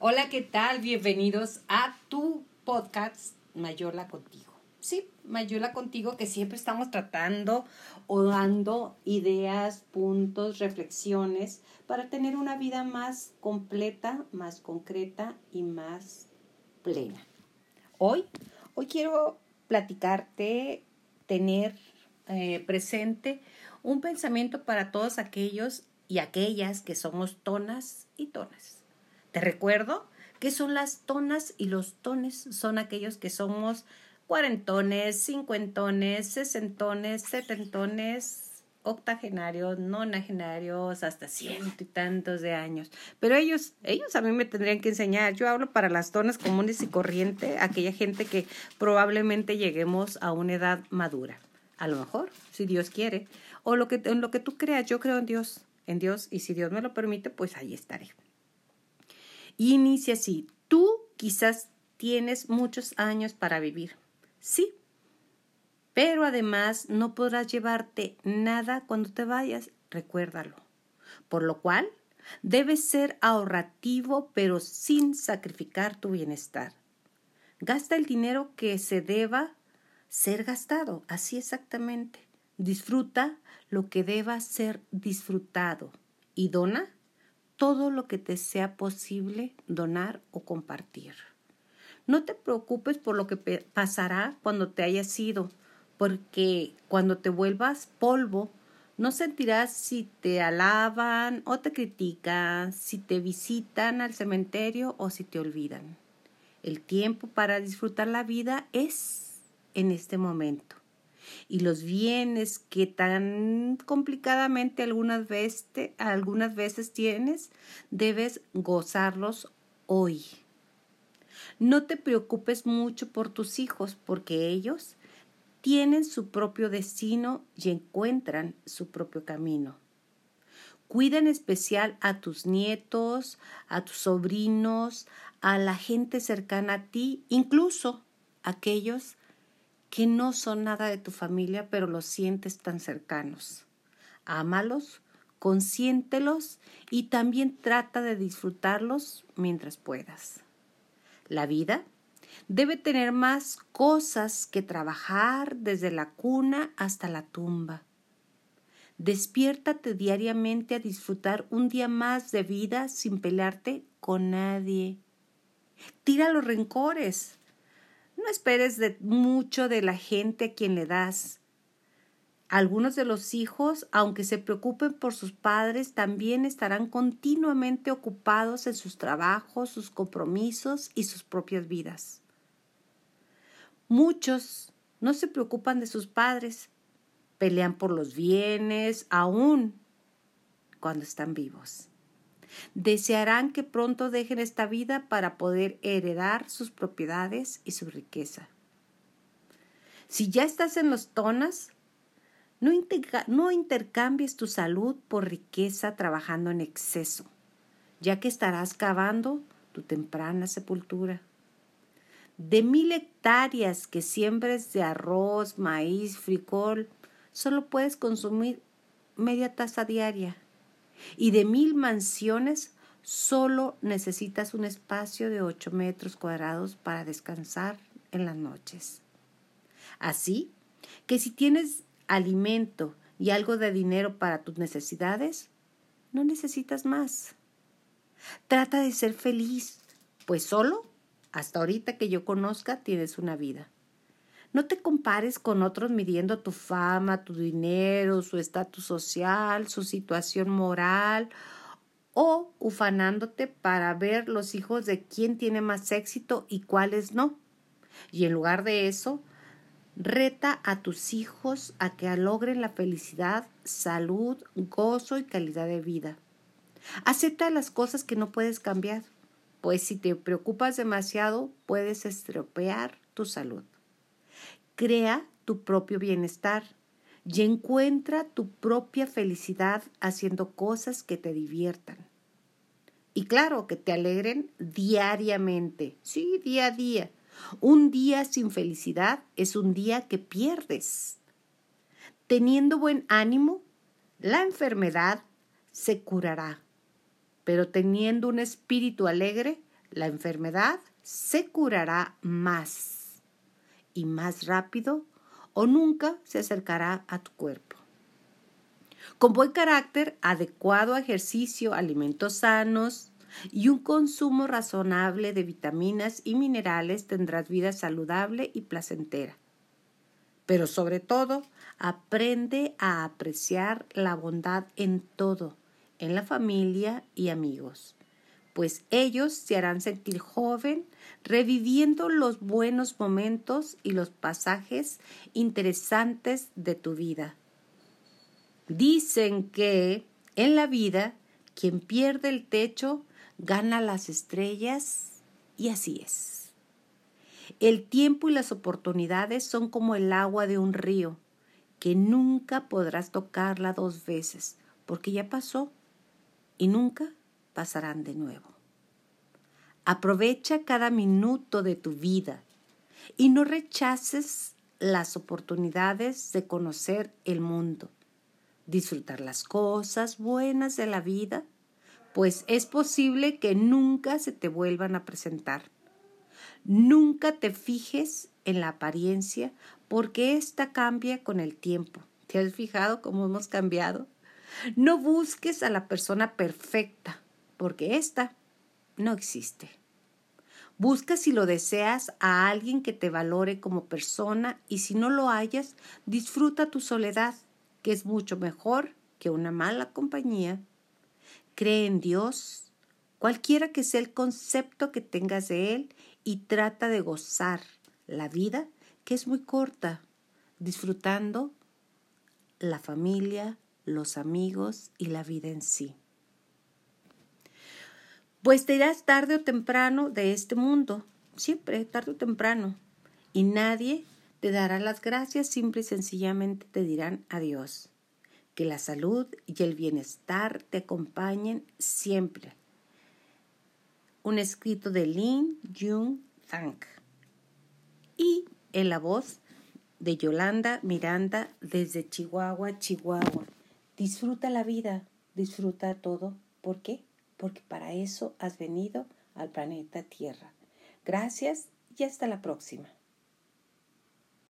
Hola, ¿qué tal? Bienvenidos a tu podcast Mayola contigo. Sí, Mayola contigo que siempre estamos tratando o dando ideas, puntos, reflexiones para tener una vida más completa, más concreta y más plena. Hoy, hoy quiero platicarte, tener eh, presente un pensamiento para todos aquellos y aquellas que somos tonas y tonas te recuerdo que son las tonas y los tones son aquellos que somos cuarentones, cincuentones, sesentones, setentones, octogenarios, nonagenarios, hasta ciento y tantos de años. Pero ellos, ellos a mí me tendrían que enseñar. Yo hablo para las tonas comunes y corriente, aquella gente que probablemente lleguemos a una edad madura. A lo mejor, si Dios quiere, o lo que, en lo que tú creas, yo creo en Dios, en Dios, y si Dios me lo permite, pues ahí estaré. Inicia así. Tú quizás tienes muchos años para vivir. Sí. Pero además no podrás llevarte nada cuando te vayas. Recuérdalo. Por lo cual, debes ser ahorrativo pero sin sacrificar tu bienestar. Gasta el dinero que se deba ser gastado. Así exactamente. Disfruta lo que deba ser disfrutado. Y dona todo lo que te sea posible donar o compartir. No te preocupes por lo que pasará cuando te hayas ido, porque cuando te vuelvas polvo, no sentirás si te alaban o te critican, si te visitan al cementerio o si te olvidan. El tiempo para disfrutar la vida es en este momento y los bienes que tan complicadamente algunas veces, algunas veces tienes, debes gozarlos hoy. No te preocupes mucho por tus hijos porque ellos tienen su propio destino y encuentran su propio camino. Cuida en especial a tus nietos, a tus sobrinos, a la gente cercana a ti, incluso aquellos que no son nada de tu familia, pero los sientes tan cercanos. Ámalos, consiéntelos y también trata de disfrutarlos mientras puedas. La vida debe tener más cosas que trabajar desde la cuna hasta la tumba. Despiértate diariamente a disfrutar un día más de vida sin pelearte con nadie. Tira los rencores. No esperes de mucho de la gente a quien le das. Algunos de los hijos, aunque se preocupen por sus padres, también estarán continuamente ocupados en sus trabajos, sus compromisos y sus propias vidas. Muchos no se preocupan de sus padres, pelean por los bienes, aún cuando están vivos. Desearán que pronto dejen esta vida para poder heredar sus propiedades y su riqueza. Si ya estás en los tonas, no, no intercambies tu salud por riqueza trabajando en exceso, ya que estarás cavando tu temprana sepultura. De mil hectáreas que siembres de arroz, maíz, frijol, solo puedes consumir media taza diaria y de mil mansiones solo necesitas un espacio de ocho metros cuadrados para descansar en las noches. Así que si tienes alimento y algo de dinero para tus necesidades, no necesitas más. Trata de ser feliz, pues solo, hasta ahorita que yo conozca, tienes una vida. No te compares con otros midiendo tu fama, tu dinero, su estatus social, su situación moral o ufanándote para ver los hijos de quién tiene más éxito y cuáles no. Y en lugar de eso, reta a tus hijos a que logren la felicidad, salud, gozo y calidad de vida. Acepta las cosas que no puedes cambiar, pues si te preocupas demasiado puedes estropear tu salud. Crea tu propio bienestar y encuentra tu propia felicidad haciendo cosas que te diviertan. Y claro, que te alegren diariamente, sí, día a día. Un día sin felicidad es un día que pierdes. Teniendo buen ánimo, la enfermedad se curará, pero teniendo un espíritu alegre, la enfermedad se curará más y más rápido o nunca se acercará a tu cuerpo. Con buen carácter, adecuado ejercicio, alimentos sanos y un consumo razonable de vitaminas y minerales tendrás vida saludable y placentera. Pero sobre todo, aprende a apreciar la bondad en todo, en la familia y amigos, pues ellos te harán sentir joven, reviviendo los buenos momentos y los pasajes interesantes de tu vida. Dicen que en la vida quien pierde el techo gana las estrellas y así es. El tiempo y las oportunidades son como el agua de un río, que nunca podrás tocarla dos veces, porque ya pasó y nunca pasarán de nuevo. Aprovecha cada minuto de tu vida y no rechaces las oportunidades de conocer el mundo disfrutar las cosas buenas de la vida, pues es posible que nunca se te vuelvan a presentar. Nunca te fijes en la apariencia porque ésta cambia con el tiempo. ¿Te has fijado cómo hemos cambiado? No busques a la persona perfecta porque ésta no existe. Busca si lo deseas a alguien que te valore como persona y si no lo hayas, disfruta tu soledad que es mucho mejor que una mala compañía. Cree en Dios, cualquiera que sea el concepto que tengas de Él, y trata de gozar la vida, que es muy corta, disfrutando la familia, los amigos y la vida en sí. Pues te irás tarde o temprano de este mundo, siempre, tarde o temprano, y nadie te dará las gracias, simple y sencillamente te dirán adiós. Que la salud y el bienestar te acompañen siempre. Un escrito de Lin Jung Thank. Y en la voz de Yolanda Miranda desde Chihuahua, Chihuahua. Disfruta la vida, disfruta todo. ¿Por qué? Porque para eso has venido al planeta Tierra. Gracias y hasta la próxima.